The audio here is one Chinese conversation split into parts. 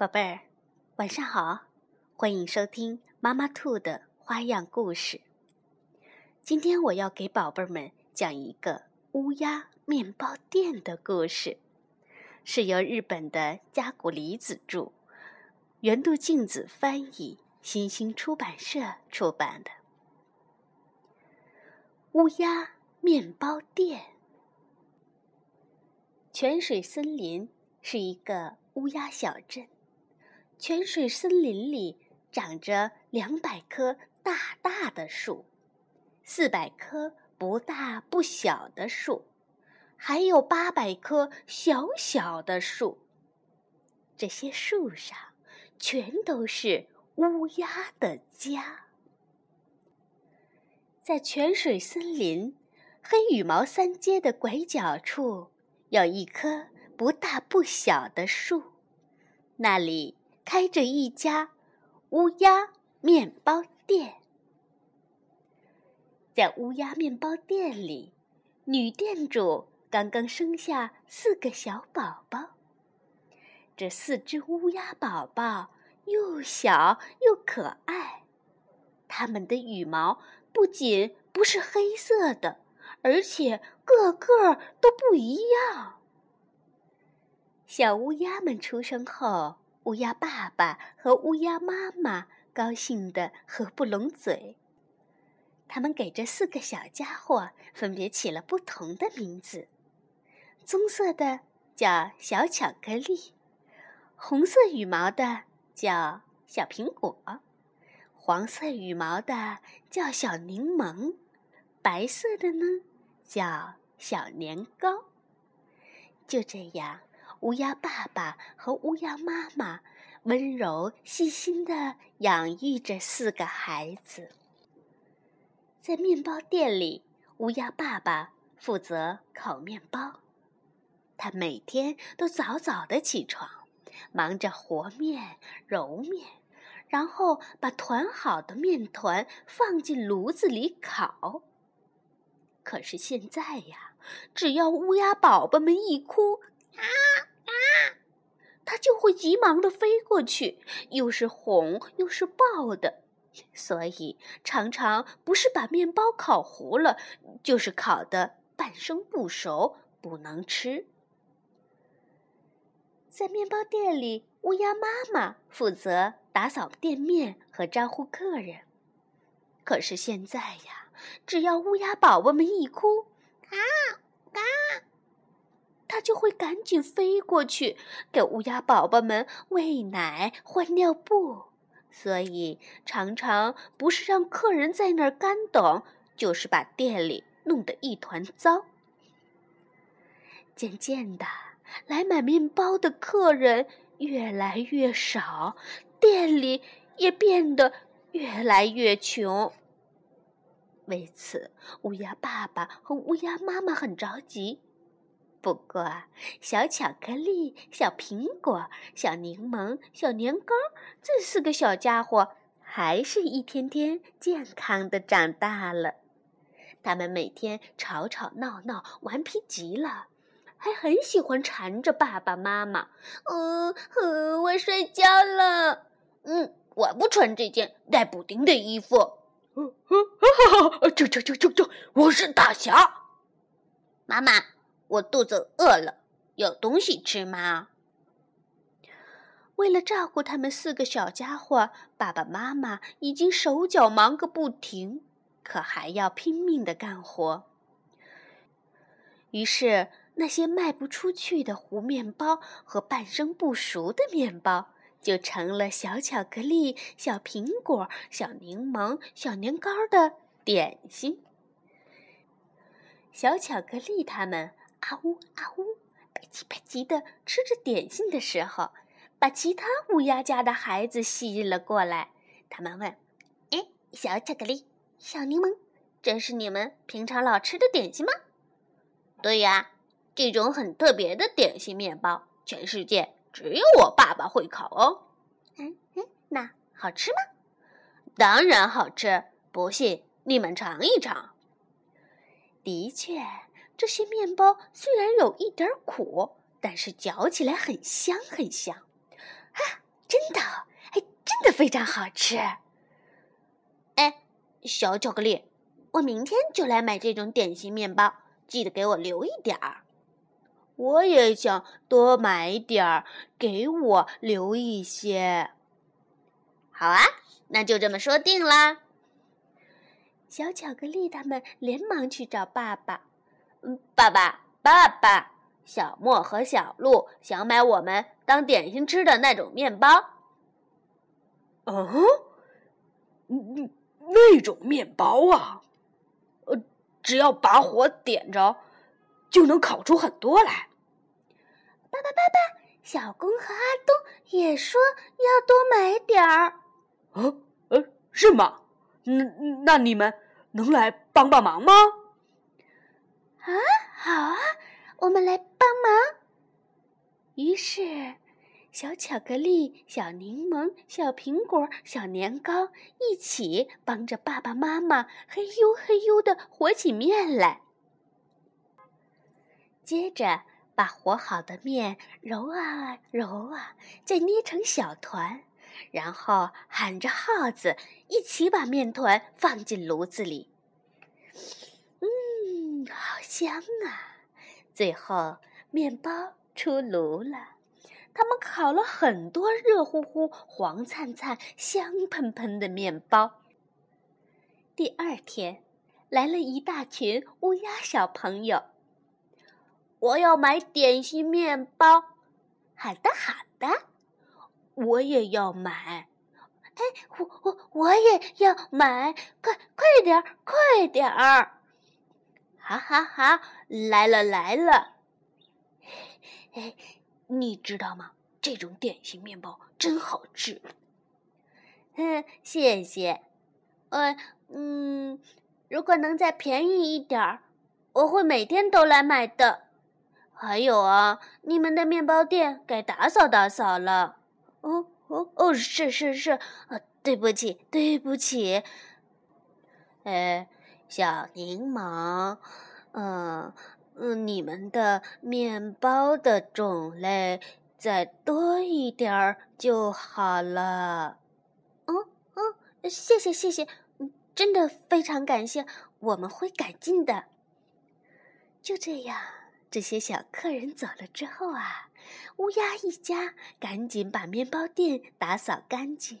宝贝儿，晚上好！欢迎收听妈妈兔的花样故事。今天我要给宝贝们讲一个乌鸦面包店的故事，是由日本的加古里子著，原度静子翻译，新星出版社出版的《乌鸦面包店》。泉水森林是一个乌鸦小镇。泉水森林里长着两百棵大大的树，四百棵不大不小的树，还有八百棵小小的树。这些树上全都是乌鸦的家。在泉水森林黑羽毛三街的拐角处，有一棵不大不小的树，那里。开着一家乌鸦面包店，在乌鸦面包店里，女店主刚刚生下四个小宝宝。这四只乌鸦宝宝又小又可爱，它们的羽毛不仅不是黑色的，而且个个都不一样。小乌鸦们出生后。乌鸦爸爸和乌鸦妈妈高兴得合不拢嘴。他们给这四个小家伙分别起了不同的名字：棕色的叫小巧克力，红色羽毛的叫小苹果，黄色羽毛的叫小柠檬，白色的呢叫小年糕。就这样。乌鸦爸爸和乌鸦妈妈温柔细心地养育着四个孩子。在面包店里，乌鸦爸爸负责烤面包。他每天都早早的起床，忙着和面、揉面，然后把团好的面团放进炉子里烤。可是现在呀，只要乌鸦宝宝们一哭，啊！啊！它就会急忙的飞过去，又是哄又是抱的，所以常常不是把面包烤糊了，就是烤的半生不熟，不能吃。在面包店里，乌鸦妈妈负责打扫店面和招呼客人。可是现在呀，只要乌鸦宝宝们一哭，啊啊！它就会赶紧飞过去给乌鸦宝宝们喂奶、换尿布，所以常常不是让客人在那儿干等，就是把店里弄得一团糟。渐渐的，来买面包的客人越来越少，店里也变得越来越穷。为此，乌鸦爸爸和乌鸦妈妈很着急。不过，小巧克力、小苹果、小柠檬、小年糕这四个小家伙，还是一天天健康的长大了。他们每天吵吵闹闹，顽皮极了，还很喜欢缠着爸爸妈妈。嗯嗯，我睡觉了。嗯，我不穿这件带补丁的衣服。嗯嗯，哈哈，啾啾啾啾啾，我是大侠。妈妈。我肚子饿了，有东西吃吗？为了照顾他们四个小家伙，爸爸妈妈已经手脚忙个不停，可还要拼命的干活。于是，那些卖不出去的糊面包和半生不熟的面包，就成了小巧克力、小苹果、小柠檬、小年糕的点心。小巧克力他们。啊呜啊呜，吧唧吧唧的吃着点心的时候，把其他乌鸦家的孩子吸引了过来。他们问：“哎，小巧克力、小柠檬，这是你们平常老吃的点心吗？”“对呀，这种很特别的点心面包，全世界只有我爸爸会烤哦。”“嗯嗯，那好吃吗？”“当然好吃，不信你们尝一尝。”的确。这些面包虽然有一点苦，但是嚼起来很香很香。啊真的，哎真的非常好吃。哎，小巧克力，我明天就来买这种点心面包，记得给我留一点儿。我也想多买点儿，给我留一些。好啊，那就这么说定啦。小巧克力他们连忙去找爸爸。嗯，爸爸，爸爸，小莫和小鹿想买我们当点心吃的那种面包。嗯，嗯，那种面包啊，呃，只要把火点着，就能烤出很多来。爸爸，爸爸，小公和阿东也说要多买点儿。啊，呃，是吗？那那你们能来帮帮忙吗？啊，好啊，我们来帮忙。于是，小巧克力、小柠檬、小苹果、小年糕一起帮着爸爸妈妈嘿呦嘿呦的和起面来。接着。把和好的面揉啊揉啊，再捏成小团，然后喊着号子，一起把面团放进炉子里。好香啊！最后面包出炉了，他们烤了很多热乎乎、黄灿灿、香喷喷的面包。第二天，来了一大群乌鸦小朋友。我要买点心面包，好的好的，我也要买。哎，我我我也要买，快快点儿，快点儿！哈哈哈，来了来了。哎，你知道吗？这种点心面包真好吃。嗯，谢谢。呃嗯，如果能再便宜一点儿，我会每天都来买的。还有啊，你们的面包店该打扫打扫了。哦哦哦，是是是，啊，对不起对不起。哎，小柠檬，嗯嗯，你们的面包的种类再多一点儿就好了。嗯嗯，谢谢谢谢，真的非常感谢，我们会改进的。就这样。这些小客人走了之后啊，乌鸦一家赶紧把面包店打扫干净，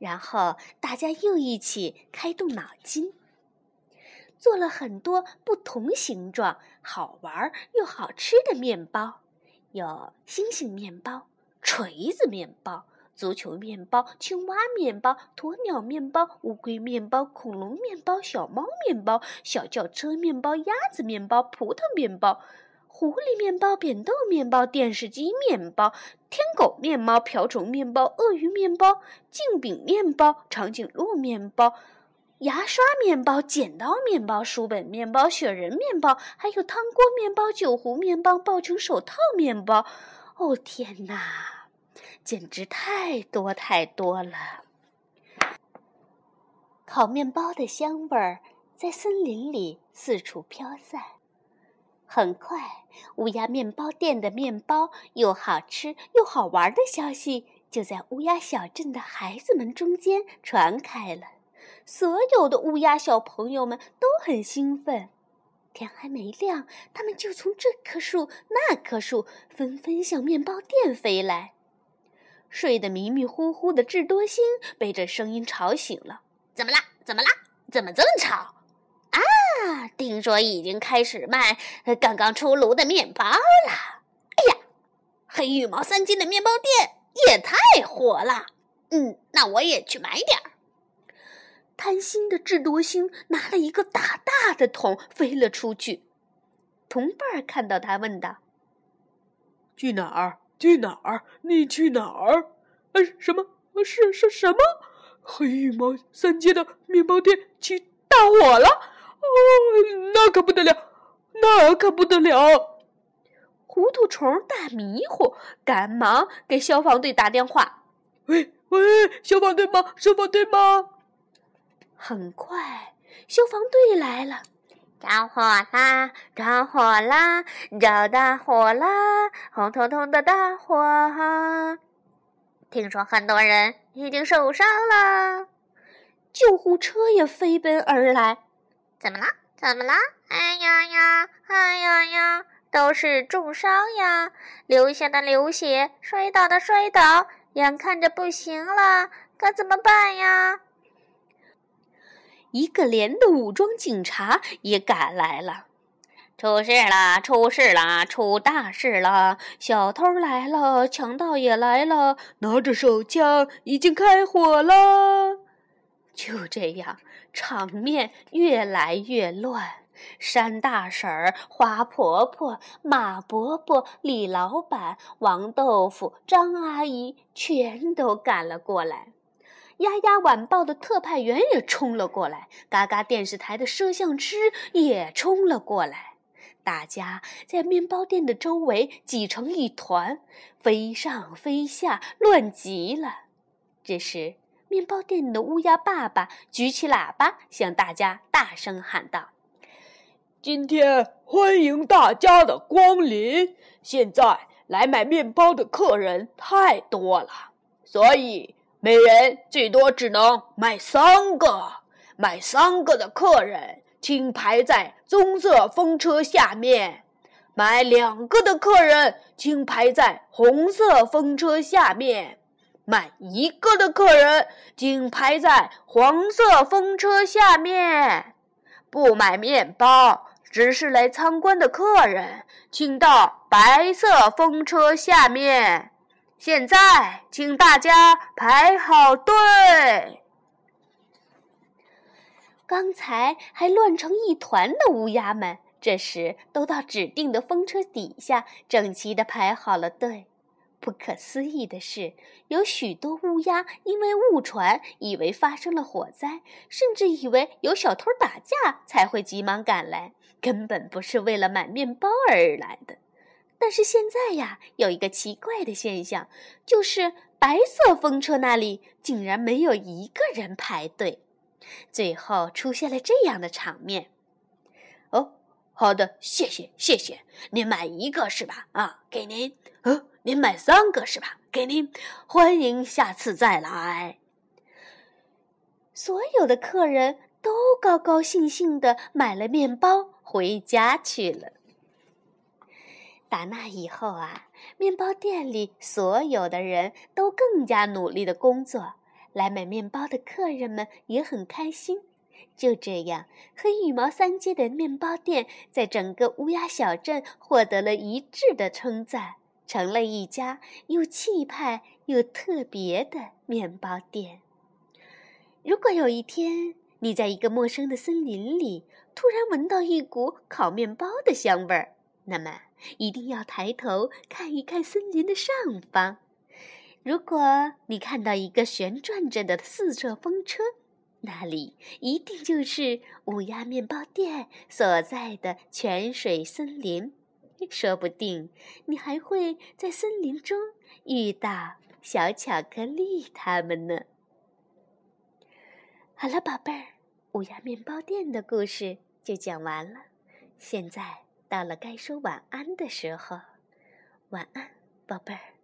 然后大家又一起开动脑筋，做了很多不同形状、好玩又好吃的面包，有星星面包、锤子面包。足球面包、青蛙面包、鸵鸟面包、乌龟面包、恐龙面包、小猫面包、小轿车面包、鸭子面包、葡萄面包。狐狸面包、扁豆面包、电视机面包、天狗面包、瓢虫面包、鳄鱼面包、镜饼面包、长颈鹿面包、牙刷面包、剪刀面包、书本面包、雪人面包，还有汤锅面包、酒壶面包、抱成手套面包。哦天哪，简直太多太多了！烤面包的香味儿在森林里四处飘散。很快，乌鸦面包店的面包又好吃又好玩的消息就在乌鸦小镇的孩子们中间传开了。所有的乌鸦小朋友们都很兴奋。天还没亮，他们就从这棵树那棵树纷纷向面包店飞来。睡得迷迷糊糊的智多星被这声音吵醒了：“怎么啦？怎么啦？怎么这么吵？”啊！听说已经开始卖刚刚出炉的面包了。哎呀，黑羽毛三金的面包店也太火了。嗯，那我也去买点儿。贪心的智多星拿了一个大大的桶飞了出去。同伴看到他问道：“去哪儿？去哪儿？你去哪儿？呃，什么？是是什么？黑羽毛三街的面包店起大火了？”哦，那可不得了，那可不得了！糊涂虫大迷糊，赶忙给消防队打电话。喂喂，消防队吗？消防队吗？很快，消防队来了。着火啦！着火啦！着大火啦！红彤彤的大火！听说很多人已经受伤了。救护车也飞奔而来。怎么了？怎么了？哎呀呀！哎呀呀！都是重伤呀，流血的流血，摔倒的摔倒，眼看着不行了，可怎么办呀？一个连的武装警察也赶来了。出事了！出事了！出大事了！小偷来了，强盗也来了，拿着手枪，已经开火了。就这样，场面越来越乱。山大婶儿、花婆婆、马伯伯、李老板、王豆腐、张阿姨全都赶了过来。丫丫晚报的特派员也冲了过来，嘎嘎电视台的摄像师也冲了过来。大家在面包店的周围挤成一团，飞上飞下，乱极了。这时，面包店的乌鸦爸爸举起喇叭，向大家大声喊道。今天欢迎大家的光临。现在来买面包的客人太多了，所以每人最多只能买三个。买三个的客人，请排在棕色风车下面；买两个的客人，请排在红色风车下面；买一个的客人，请排在黄色风车下面。不买面包。只是来参观的客人，请到白色风车下面。现在，请大家排好队。刚才还乱成一团的乌鸦们，这时都到指定的风车底下，整齐地排好了队。不可思议的是，有许多乌鸦因为误传，以为发生了火灾，甚至以为有小偷打架，才会急忙赶来，根本不是为了买面包而来的。但是现在呀，有一个奇怪的现象，就是白色风车那里竟然没有一个人排队。最后出现了这样的场面。哦，好的，谢谢，谢谢。您买一个是吧？啊，给您。嗯。您买三个是吧？给您，欢迎下次再来。所有的客人都高高兴兴的买了面包回家去了。打那以后啊，面包店里所有的人都更加努力的工作，来买面包的客人们也很开心。就这样，黑羽毛三街的面包店在整个乌鸦小镇获得了一致的称赞。成了一家又气派又特别的面包店。如果有一天你在一个陌生的森林里突然闻到一股烤面包的香味儿，那么一定要抬头看一看森林的上方。如果你看到一个旋转着的四色风车，那里一定就是乌鸦面包店所在的泉水森林。说不定你还会在森林中遇到小巧克力他们呢。好了，宝贝儿，乌鸦面包店的故事就讲完了。现在到了该说晚安的时候，晚安，宝贝儿。